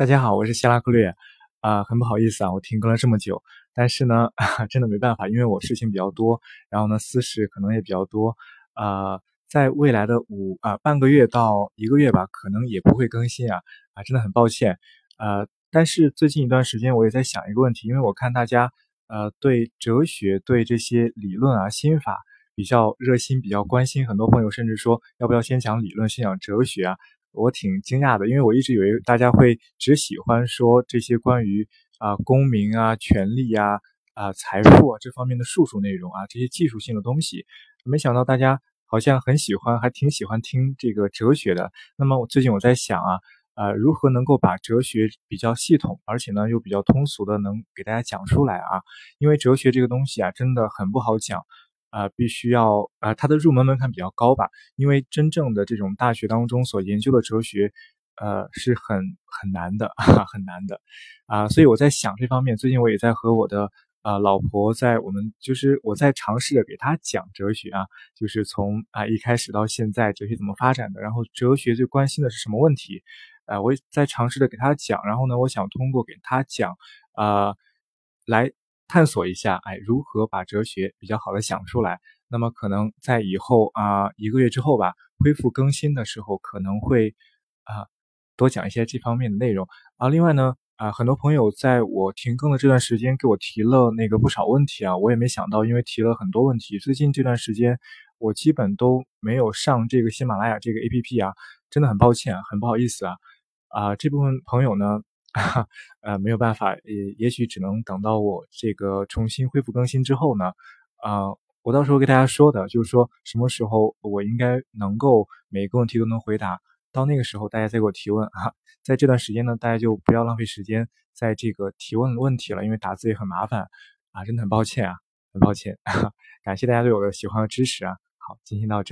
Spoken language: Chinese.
大家好，我是希拉克略，啊，很不好意思啊，我停更了这么久，但是呢，真的没办法，因为我事情比较多，然后呢，私事可能也比较多，啊，在未来的五啊半个月到一个月吧，可能也不会更新啊，啊，真的很抱歉，呃，但是最近一段时间我也在想一个问题，因为我看大家呃对哲学、对这些理论啊、心法比较热心，比较关心，很多朋友甚至说要不要先讲理论，先讲哲学啊。我挺惊讶的，因为我一直以为大家会只喜欢说这些关于啊公民啊、权利啊、啊财富啊这方面的术数内容啊，这些技术性的东西，没想到大家好像很喜欢，还挺喜欢听这个哲学的。那么我最近我在想啊，呃，如何能够把哲学比较系统，而且呢又比较通俗的能给大家讲出来啊？因为哲学这个东西啊，真的很不好讲。啊，必须要啊，它的入门门槛比较高吧？因为真正的这种大学当中所研究的哲学，呃，是很很难的，很难的啊。所以我在想这方面，最近我也在和我的啊老婆在我们就是我在尝试着给她讲哲学啊，就是从啊一开始到现在哲学怎么发展的，然后哲学最关心的是什么问题，呃，我也在尝试着给她讲。然后呢，我想通过给她讲啊来。探索一下，哎，如何把哲学比较好的讲出来？那么可能在以后啊一个月之后吧，恢复更新的时候，可能会啊多讲一些这方面的内容啊。另外呢，啊很多朋友在我停更的这段时间给我提了那个不少问题啊，我也没想到，因为提了很多问题，最近这段时间我基本都没有上这个喜马拉雅这个 APP 啊，真的很抱歉，很不好意思啊啊这部分朋友呢。呃，没有办法，也也许只能等到我这个重新恢复更新之后呢，啊，我到时候给大家说的，就是说什么时候我应该能够每个问题都能回答，到那个时候大家再给我提问啊，在这段时间呢，大家就不要浪费时间在这个提问问题了，因为打字也很麻烦。啊，真的很抱歉啊，很抱歉，感谢大家对我的喜欢和支持啊，好，今天到这。